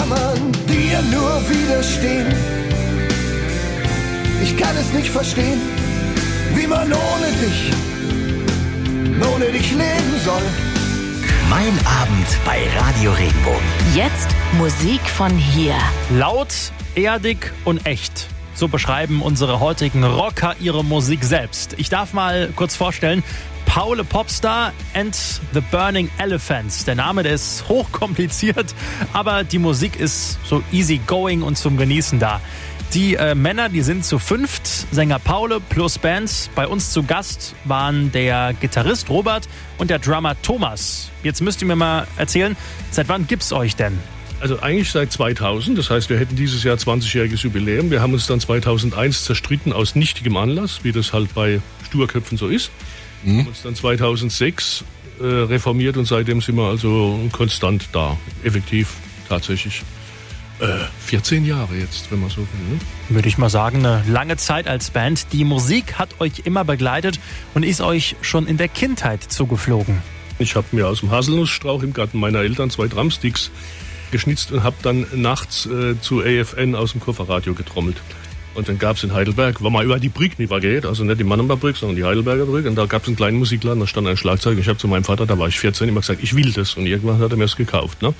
kann man dir nur widerstehen? Ich kann es nicht verstehen, wie man ohne dich, ohne dich leben soll. Mein Abend bei Radio Regenbogen. Jetzt Musik von hier. Laut, erdig und echt. So beschreiben unsere heutigen Rocker ihre Musik selbst. Ich darf mal kurz vorstellen, Paul Popstar and the Burning Elephants. Der Name, der ist hochkompliziert, aber die Musik ist so easy going und zum Genießen da. Die äh, Männer, die sind zu fünft. Sänger Paul plus Bands. Bei uns zu Gast waren der Gitarrist Robert und der Drummer Thomas. Jetzt müsst ihr mir mal erzählen, seit wann gibt's euch denn? Also eigentlich seit 2000, das heißt, wir hätten dieses Jahr 20-jähriges Jubiläum. Wir haben uns dann 2001 zerstritten aus nichtigem Anlass, wie das halt bei Sturköpfen so ist. Mhm. Haben uns dann 2006 äh, reformiert und seitdem sind wir also konstant da, effektiv tatsächlich. 14 äh, Jahre jetzt, wenn man so will. Ne? Würde ich mal sagen, eine lange Zeit als Band. Die Musik hat euch immer begleitet und ist euch schon in der Kindheit zugeflogen. Ich habe mir aus dem Haselnussstrauch im Garten meiner Eltern zwei Drumsticks geschnitzt und habe dann nachts äh, zu AFN aus dem Kofferradio getrommelt. Und dann gab es in Heidelberg, wo man über die Brücke geht, also nicht die Mannheimer Brücke, sondern die Heidelberger Brücke. Und da gab es einen kleinen Musikladen, da stand ein Schlagzeug. Ich habe zu meinem Vater, da war ich 14, immer gesagt, ich will das. Und irgendwann hat er mir es gekauft. Ne?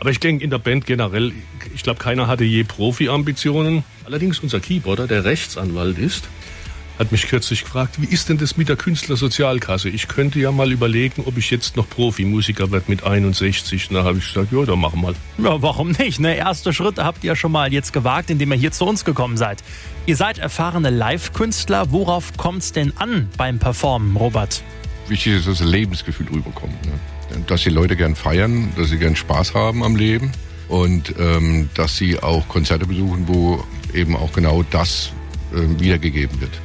Aber ich denke, in der Band generell, ich glaube, keiner hatte je Profi-Ambitionen. Allerdings unser Keyboarder, der Rechtsanwalt ist, hat mich kürzlich gefragt, wie ist denn das mit der Künstlersozialkasse? Ich könnte ja mal überlegen, ob ich jetzt noch Profimusiker werde mit 61. Und da habe ich gesagt, ja, dann machen wir mal. Ja, warum nicht? Ne? Erste Schritte habt ihr schon mal jetzt gewagt, indem ihr hier zu uns gekommen seid. Ihr seid erfahrene Live-Künstler. Worauf kommt es denn an beim Performen, Robert? Wichtig ist, dass das Lebensgefühl rüberkommt. Ne? dass die Leute gern feiern, dass sie gern Spaß haben am Leben und ähm, dass sie auch Konzerte besuchen, wo eben auch genau das äh, wiedergegeben wird.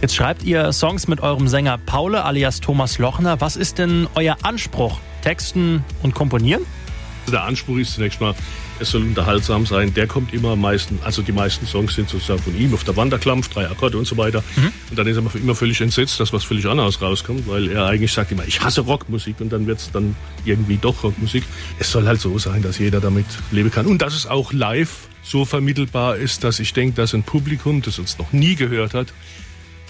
Jetzt schreibt ihr Songs mit eurem Sänger Paule alias Thomas Lochner. Was ist denn euer Anspruch? Texten und Komponieren? Der Anspruch ist zunächst mal, es soll unterhaltsam sein. Der kommt immer am meisten, also die meisten Songs sind sozusagen von ihm auf der Wanderklampf, drei Akkorde und so weiter. Mhm. Und dann ist er immer völlig entsetzt, dass was völlig anderes rauskommt, weil er eigentlich sagt immer, ich hasse Rockmusik und dann wird es dann irgendwie doch Rockmusik. Es soll halt so sein, dass jeder damit leben kann und dass es auch live so vermittelbar ist, dass ich denke, dass ein Publikum, das uns noch nie gehört hat,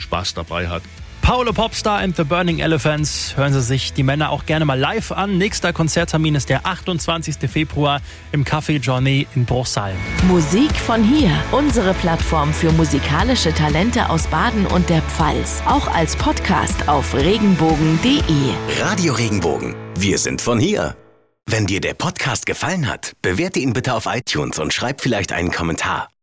Spaß dabei hat. Paolo Popstar and the Burning Elephants. Hören Sie sich die Männer auch gerne mal live an. Nächster Konzerttermin ist der 28. Februar im Café Journey in Bruchsal. Musik von hier. Unsere Plattform für musikalische Talente aus Baden und der Pfalz. Auch als Podcast auf regenbogen.de. Radio Regenbogen. Wir sind von hier. Wenn dir der Podcast gefallen hat, bewerte ihn bitte auf iTunes und schreib vielleicht einen Kommentar.